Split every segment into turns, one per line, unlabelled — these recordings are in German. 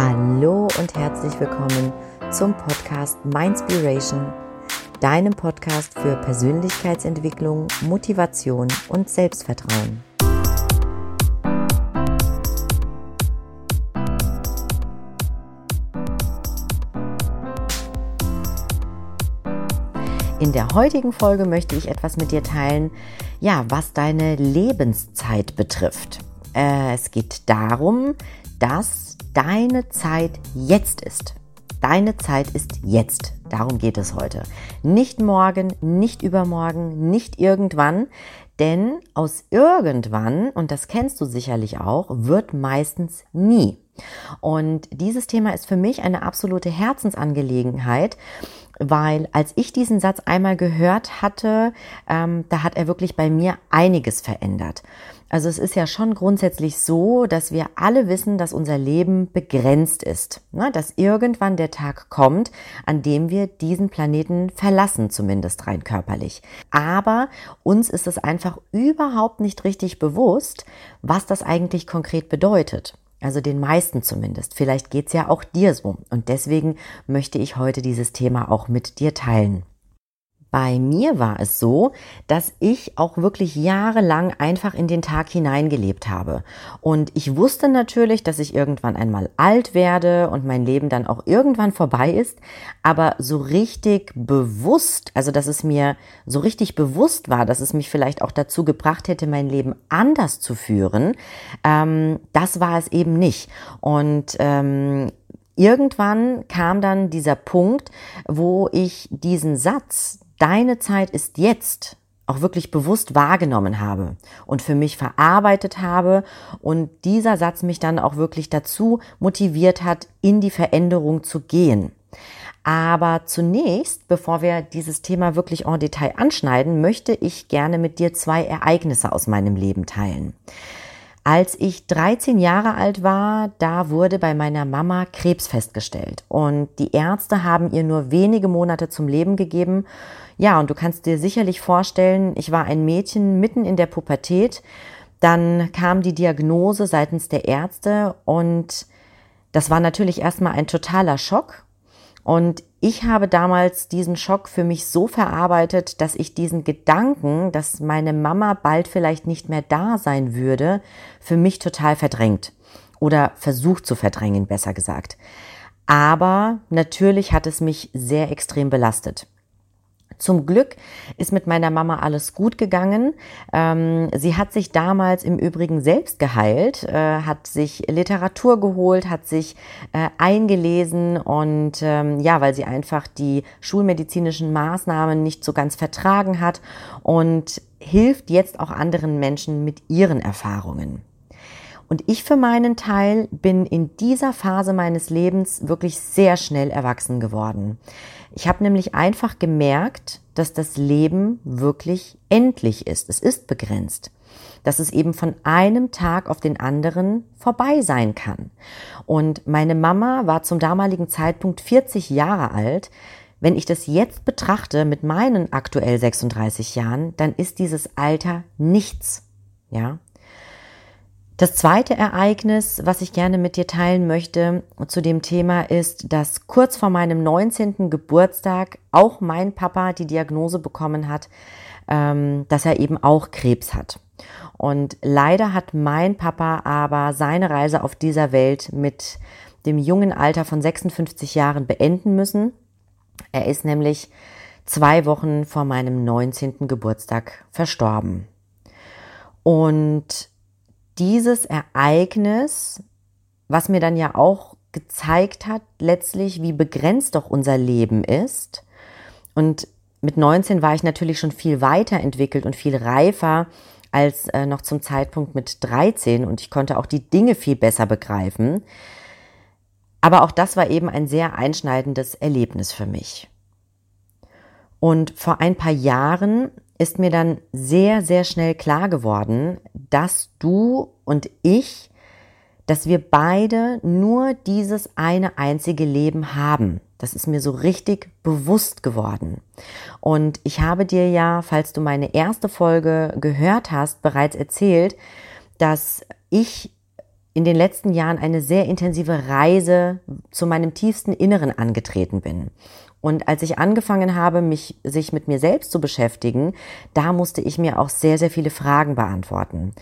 Hallo und herzlich willkommen zum Podcast Mindspiration, deinem Podcast für Persönlichkeitsentwicklung, Motivation und Selbstvertrauen. In der heutigen Folge möchte ich etwas mit dir teilen, ja, was deine Lebenszeit betrifft. Äh, es geht darum, dass deine Zeit jetzt ist. Deine Zeit ist jetzt. Darum geht es heute. Nicht morgen, nicht übermorgen, nicht irgendwann. Denn aus irgendwann, und das kennst du sicherlich auch, wird meistens nie. Und dieses Thema ist für mich eine absolute Herzensangelegenheit, weil als ich diesen Satz einmal gehört hatte, ähm, da hat er wirklich bei mir einiges verändert. Also es ist ja schon grundsätzlich so, dass wir alle wissen, dass unser Leben begrenzt ist, ne? dass irgendwann der Tag kommt, an dem wir diesen Planeten verlassen, zumindest rein körperlich. Aber uns ist es einfach überhaupt nicht richtig bewusst, was das eigentlich konkret bedeutet. Also den meisten zumindest. Vielleicht geht's ja auch dir so. Und deswegen möchte ich heute dieses Thema auch mit dir teilen. Bei mir war es so, dass ich auch wirklich jahrelang einfach in den Tag hineingelebt habe. Und ich wusste natürlich, dass ich irgendwann einmal alt werde und mein Leben dann auch irgendwann vorbei ist. Aber so richtig bewusst, also dass es mir so richtig bewusst war, dass es mich vielleicht auch dazu gebracht hätte, mein Leben anders zu führen, ähm, das war es eben nicht. Und ähm, irgendwann kam dann dieser Punkt, wo ich diesen Satz, deine Zeit ist jetzt auch wirklich bewusst wahrgenommen habe und für mich verarbeitet habe und dieser Satz mich dann auch wirklich dazu motiviert hat, in die Veränderung zu gehen. Aber zunächst, bevor wir dieses Thema wirklich en Detail anschneiden, möchte ich gerne mit dir zwei Ereignisse aus meinem Leben teilen. Als ich 13 Jahre alt war, da wurde bei meiner Mama Krebs festgestellt und die Ärzte haben ihr nur wenige Monate zum Leben gegeben ja, und du kannst dir sicherlich vorstellen, ich war ein Mädchen mitten in der Pubertät. Dann kam die Diagnose seitens der Ärzte und das war natürlich erstmal ein totaler Schock. Und ich habe damals diesen Schock für mich so verarbeitet, dass ich diesen Gedanken, dass meine Mama bald vielleicht nicht mehr da sein würde, für mich total verdrängt oder versucht zu verdrängen, besser gesagt. Aber natürlich hat es mich sehr extrem belastet. Zum Glück ist mit meiner Mama alles gut gegangen. Ähm, sie hat sich damals im Übrigen selbst geheilt, äh, hat sich Literatur geholt, hat sich äh, eingelesen und ähm, ja, weil sie einfach die schulmedizinischen Maßnahmen nicht so ganz vertragen hat und hilft jetzt auch anderen Menschen mit ihren Erfahrungen. Und ich für meinen Teil bin in dieser Phase meines Lebens wirklich sehr schnell erwachsen geworden. Ich habe nämlich einfach gemerkt, dass das Leben wirklich endlich ist. Es ist begrenzt. Dass es eben von einem Tag auf den anderen vorbei sein kann. Und meine Mama war zum damaligen Zeitpunkt 40 Jahre alt. Wenn ich das jetzt betrachte mit meinen aktuell 36 Jahren, dann ist dieses Alter nichts. Ja, das zweite Ereignis, was ich gerne mit dir teilen möchte zu dem Thema ist, dass kurz vor meinem 19. Geburtstag auch mein Papa die Diagnose bekommen hat, ähm, dass er eben auch Krebs hat. Und leider hat mein Papa aber seine Reise auf dieser Welt mit dem jungen Alter von 56 Jahren beenden müssen. Er ist nämlich zwei Wochen vor meinem 19. Geburtstag verstorben. Und dieses Ereignis, was mir dann ja auch gezeigt hat, letztlich, wie begrenzt doch unser Leben ist. Und mit 19 war ich natürlich schon viel weiterentwickelt und viel reifer als äh, noch zum Zeitpunkt mit 13 und ich konnte auch die Dinge viel besser begreifen. Aber auch das war eben ein sehr einschneidendes Erlebnis für mich. Und vor ein paar Jahren ist mir dann sehr, sehr schnell klar geworden, dass du und ich, dass wir beide nur dieses eine einzige Leben haben. Das ist mir so richtig bewusst geworden. Und ich habe dir ja, falls du meine erste Folge gehört hast, bereits erzählt, dass ich in den letzten Jahren eine sehr intensive Reise zu meinem tiefsten Inneren angetreten bin. Und als ich angefangen habe, mich sich mit mir selbst zu beschäftigen, da musste ich mir auch sehr, sehr viele Fragen beantworten.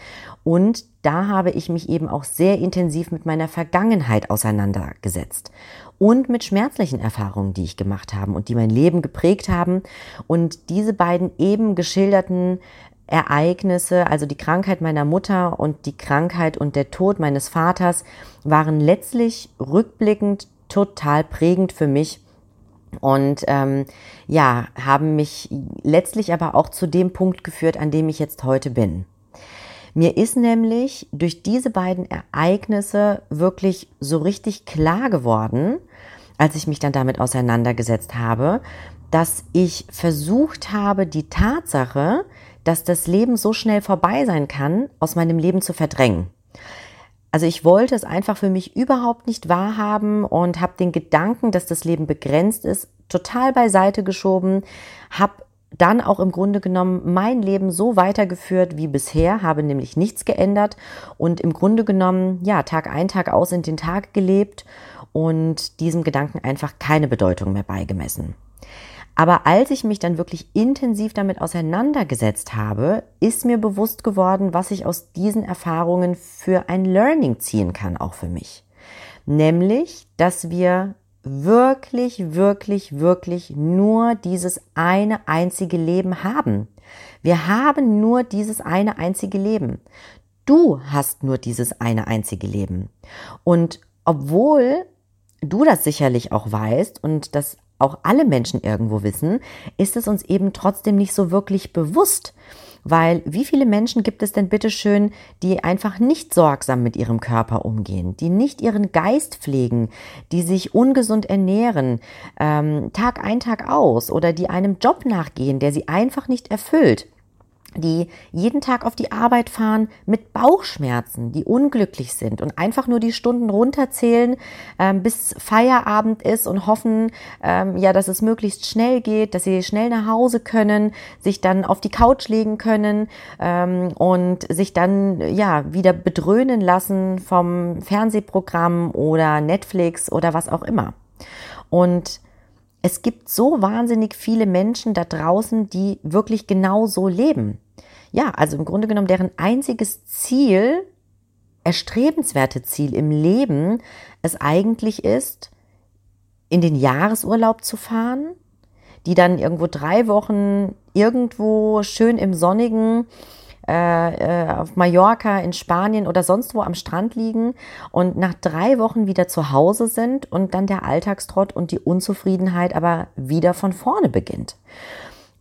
Und da habe ich mich eben auch sehr intensiv mit meiner Vergangenheit auseinandergesetzt und mit schmerzlichen Erfahrungen, die ich gemacht habe und die mein Leben geprägt haben. Und diese beiden eben geschilderten Ereignisse, also die Krankheit meiner Mutter und die Krankheit und der Tod meines Vaters, waren letztlich rückblickend total prägend für mich und ähm, ja, haben mich letztlich aber auch zu dem Punkt geführt, an dem ich jetzt heute bin. Mir ist nämlich durch diese beiden Ereignisse wirklich so richtig klar geworden, als ich mich dann damit auseinandergesetzt habe, dass ich versucht habe, die Tatsache, dass das Leben so schnell vorbei sein kann, aus meinem Leben zu verdrängen. Also ich wollte es einfach für mich überhaupt nicht wahrhaben und habe den Gedanken, dass das Leben begrenzt ist, total beiseite geschoben, habe dann auch im Grunde genommen mein Leben so weitergeführt wie bisher, habe nämlich nichts geändert und im Grunde genommen, ja, Tag ein, Tag aus in den Tag gelebt und diesem Gedanken einfach keine Bedeutung mehr beigemessen. Aber als ich mich dann wirklich intensiv damit auseinandergesetzt habe, ist mir bewusst geworden, was ich aus diesen Erfahrungen für ein Learning ziehen kann, auch für mich. Nämlich, dass wir wirklich, wirklich, wirklich nur dieses eine einzige Leben haben. Wir haben nur dieses eine einzige Leben. Du hast nur dieses eine einzige Leben. Und obwohl du das sicherlich auch weißt und das auch alle Menschen irgendwo wissen, ist es uns eben trotzdem nicht so wirklich bewusst. Weil wie viele Menschen gibt es denn bitteschön, die einfach nicht sorgsam mit ihrem Körper umgehen, die nicht ihren Geist pflegen, die sich ungesund ernähren, ähm, Tag ein, Tag aus oder die einem Job nachgehen, der sie einfach nicht erfüllt die jeden Tag auf die Arbeit fahren mit Bauchschmerzen, die unglücklich sind und einfach nur die Stunden runterzählen, ähm, bis Feierabend ist und hoffen, ähm, ja, dass es möglichst schnell geht, dass sie schnell nach Hause können, sich dann auf die Couch legen können ähm, und sich dann ja wieder bedröhnen lassen vom Fernsehprogramm oder Netflix oder was auch immer. Und es gibt so wahnsinnig viele Menschen da draußen, die wirklich genau so leben. Ja, also im Grunde genommen deren einziges Ziel, erstrebenswerte Ziel im Leben es eigentlich ist, in den Jahresurlaub zu fahren, die dann irgendwo drei Wochen irgendwo schön im sonnigen äh, auf Mallorca, in Spanien oder sonst wo am Strand liegen und nach drei Wochen wieder zu Hause sind und dann der Alltagstrott und die Unzufriedenheit aber wieder von vorne beginnt.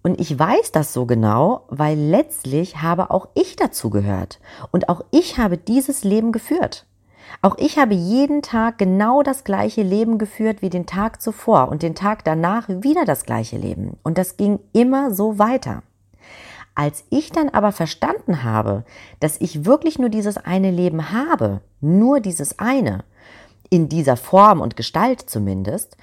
Und ich weiß das so genau, weil letztlich habe auch ich dazu gehört. Und auch ich habe dieses Leben geführt. Auch ich habe jeden Tag genau das gleiche Leben geführt wie den Tag zuvor und den Tag danach wieder das gleiche Leben. Und das ging immer so weiter. Als ich dann aber verstanden habe, dass ich wirklich nur dieses eine Leben habe, nur dieses eine, in dieser Form und Gestalt zumindest,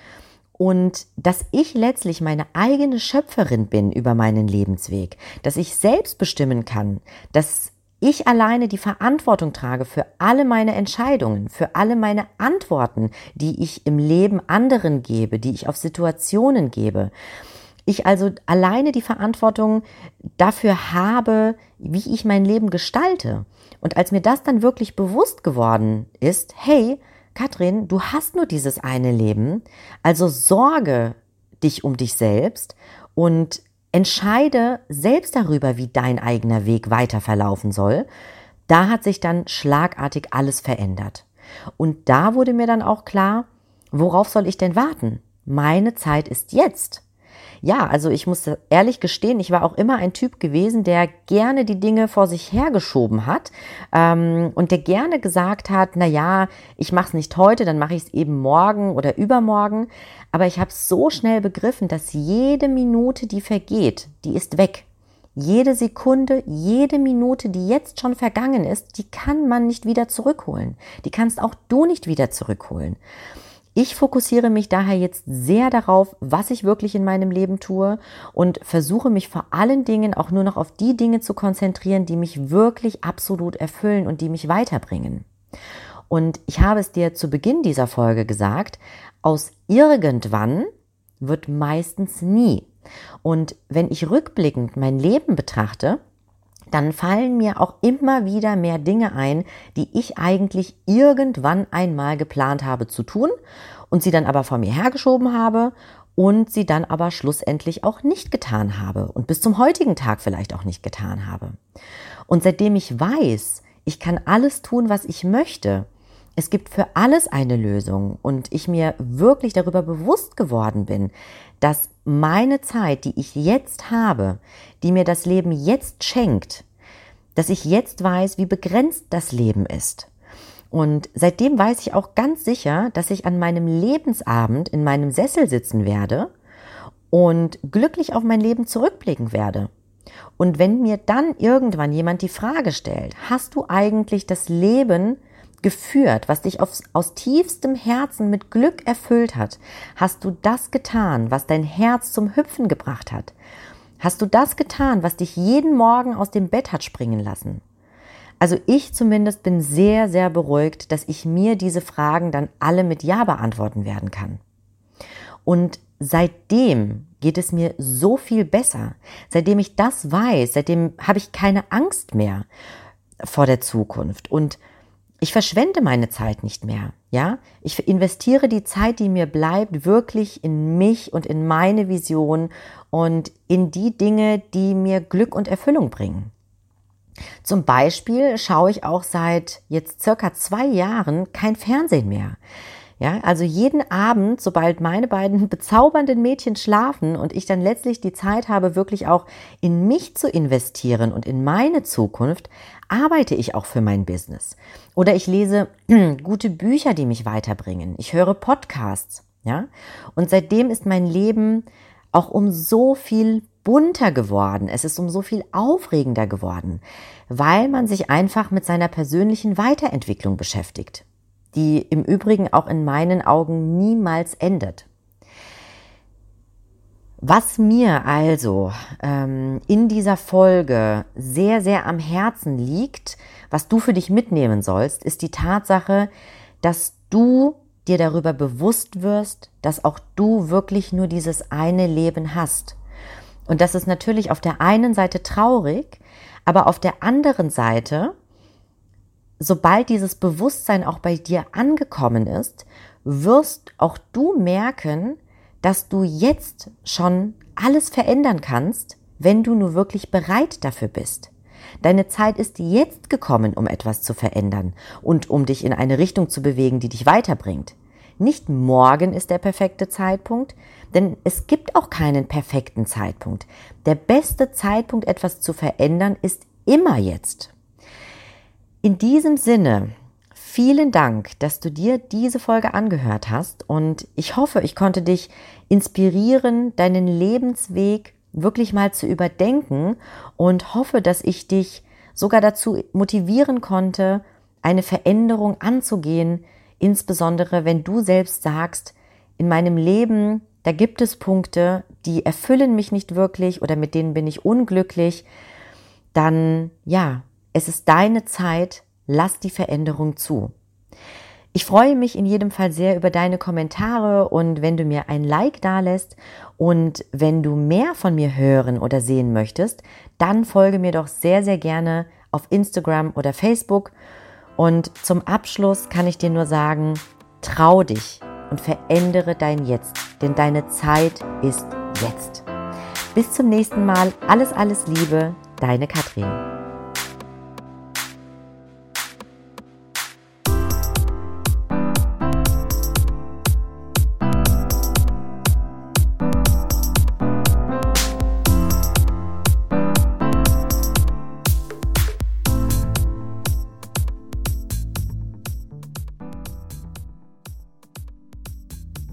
und dass ich letztlich meine eigene Schöpferin bin über meinen Lebensweg, dass ich selbst bestimmen kann, dass ich alleine die Verantwortung trage für alle meine Entscheidungen, für alle meine Antworten, die ich im Leben anderen gebe, die ich auf Situationen gebe. Ich also alleine die Verantwortung dafür habe, wie ich mein Leben gestalte. Und als mir das dann wirklich bewusst geworden ist, hey, Katrin, du hast nur dieses eine Leben, also sorge dich um dich selbst und entscheide selbst darüber, wie dein eigener Weg weiter verlaufen soll. Da hat sich dann schlagartig alles verändert. Und da wurde mir dann auch klar, worauf soll ich denn warten? Meine Zeit ist jetzt ja, also ich muss ehrlich gestehen, ich war auch immer ein Typ gewesen, der gerne die Dinge vor sich hergeschoben hat ähm, und der gerne gesagt hat, na ja, ich mache es nicht heute, dann mache ich es eben morgen oder übermorgen. Aber ich habe so schnell begriffen, dass jede Minute, die vergeht, die ist weg. Jede Sekunde, jede Minute, die jetzt schon vergangen ist, die kann man nicht wieder zurückholen. Die kannst auch du nicht wieder zurückholen. Ich fokussiere mich daher jetzt sehr darauf, was ich wirklich in meinem Leben tue und versuche mich vor allen Dingen auch nur noch auf die Dinge zu konzentrieren, die mich wirklich absolut erfüllen und die mich weiterbringen. Und ich habe es dir zu Beginn dieser Folge gesagt, aus irgendwann wird meistens nie. Und wenn ich rückblickend mein Leben betrachte, dann fallen mir auch immer wieder mehr Dinge ein, die ich eigentlich irgendwann einmal geplant habe zu tun und sie dann aber vor mir hergeschoben habe und sie dann aber schlussendlich auch nicht getan habe und bis zum heutigen Tag vielleicht auch nicht getan habe. Und seitdem ich weiß, ich kann alles tun, was ich möchte, es gibt für alles eine Lösung und ich mir wirklich darüber bewusst geworden bin, dass meine Zeit, die ich jetzt habe, die mir das Leben jetzt schenkt, dass ich jetzt weiß, wie begrenzt das Leben ist. Und seitdem weiß ich auch ganz sicher, dass ich an meinem Lebensabend in meinem Sessel sitzen werde und glücklich auf mein Leben zurückblicken werde. Und wenn mir dann irgendwann jemand die Frage stellt, hast du eigentlich das Leben geführt, was dich aufs, aus tiefstem Herzen mit Glück erfüllt hat? Hast du das getan, was dein Herz zum Hüpfen gebracht hat? Hast du das getan, was dich jeden Morgen aus dem Bett hat springen lassen? Also ich zumindest bin sehr, sehr beruhigt, dass ich mir diese Fragen dann alle mit Ja beantworten werden kann. Und seitdem geht es mir so viel besser. Seitdem ich das weiß, seitdem habe ich keine Angst mehr vor der Zukunft. Und ich verschwende meine Zeit nicht mehr. Ja, ich investiere die Zeit, die mir bleibt, wirklich in mich und in meine Vision und in die Dinge, die mir Glück und Erfüllung bringen. Zum Beispiel schaue ich auch seit jetzt circa zwei Jahren kein Fernsehen mehr. Ja, also jeden Abend, sobald meine beiden bezaubernden Mädchen schlafen und ich dann letztlich die Zeit habe, wirklich auch in mich zu investieren und in meine Zukunft, arbeite ich auch für mein Business. Oder ich lese gute Bücher, die mich weiterbringen. Ich höre Podcasts. Ja, und seitdem ist mein Leben auch um so viel bunter geworden. Es ist um so viel aufregender geworden, weil man sich einfach mit seiner persönlichen Weiterentwicklung beschäftigt die im Übrigen auch in meinen Augen niemals endet. Was mir also ähm, in dieser Folge sehr, sehr am Herzen liegt, was du für dich mitnehmen sollst, ist die Tatsache, dass du dir darüber bewusst wirst, dass auch du wirklich nur dieses eine Leben hast. Und das ist natürlich auf der einen Seite traurig, aber auf der anderen Seite sobald dieses Bewusstsein auch bei dir angekommen ist, wirst auch du merken, dass du jetzt schon alles verändern kannst, wenn du nur wirklich bereit dafür bist. Deine Zeit ist jetzt gekommen, um etwas zu verändern und um dich in eine Richtung zu bewegen, die dich weiterbringt. Nicht morgen ist der perfekte Zeitpunkt, denn es gibt auch keinen perfekten Zeitpunkt. Der beste Zeitpunkt, etwas zu verändern, ist immer jetzt. In diesem Sinne, vielen Dank, dass du dir diese Folge angehört hast und ich hoffe, ich konnte dich inspirieren, deinen Lebensweg wirklich mal zu überdenken und hoffe, dass ich dich sogar dazu motivieren konnte, eine Veränderung anzugehen, insbesondere wenn du selbst sagst, in meinem Leben, da gibt es Punkte, die erfüllen mich nicht wirklich oder mit denen bin ich unglücklich, dann ja, es ist deine Zeit, lass die Veränderung zu. Ich freue mich in jedem Fall sehr über deine Kommentare und wenn du mir ein Like dalässt und wenn du mehr von mir hören oder sehen möchtest, dann folge mir doch sehr, sehr gerne auf Instagram oder Facebook. Und zum Abschluss kann ich dir nur sagen, trau dich und verändere dein Jetzt, denn deine Zeit ist jetzt. Bis zum nächsten Mal. Alles, alles Liebe, deine Katrin.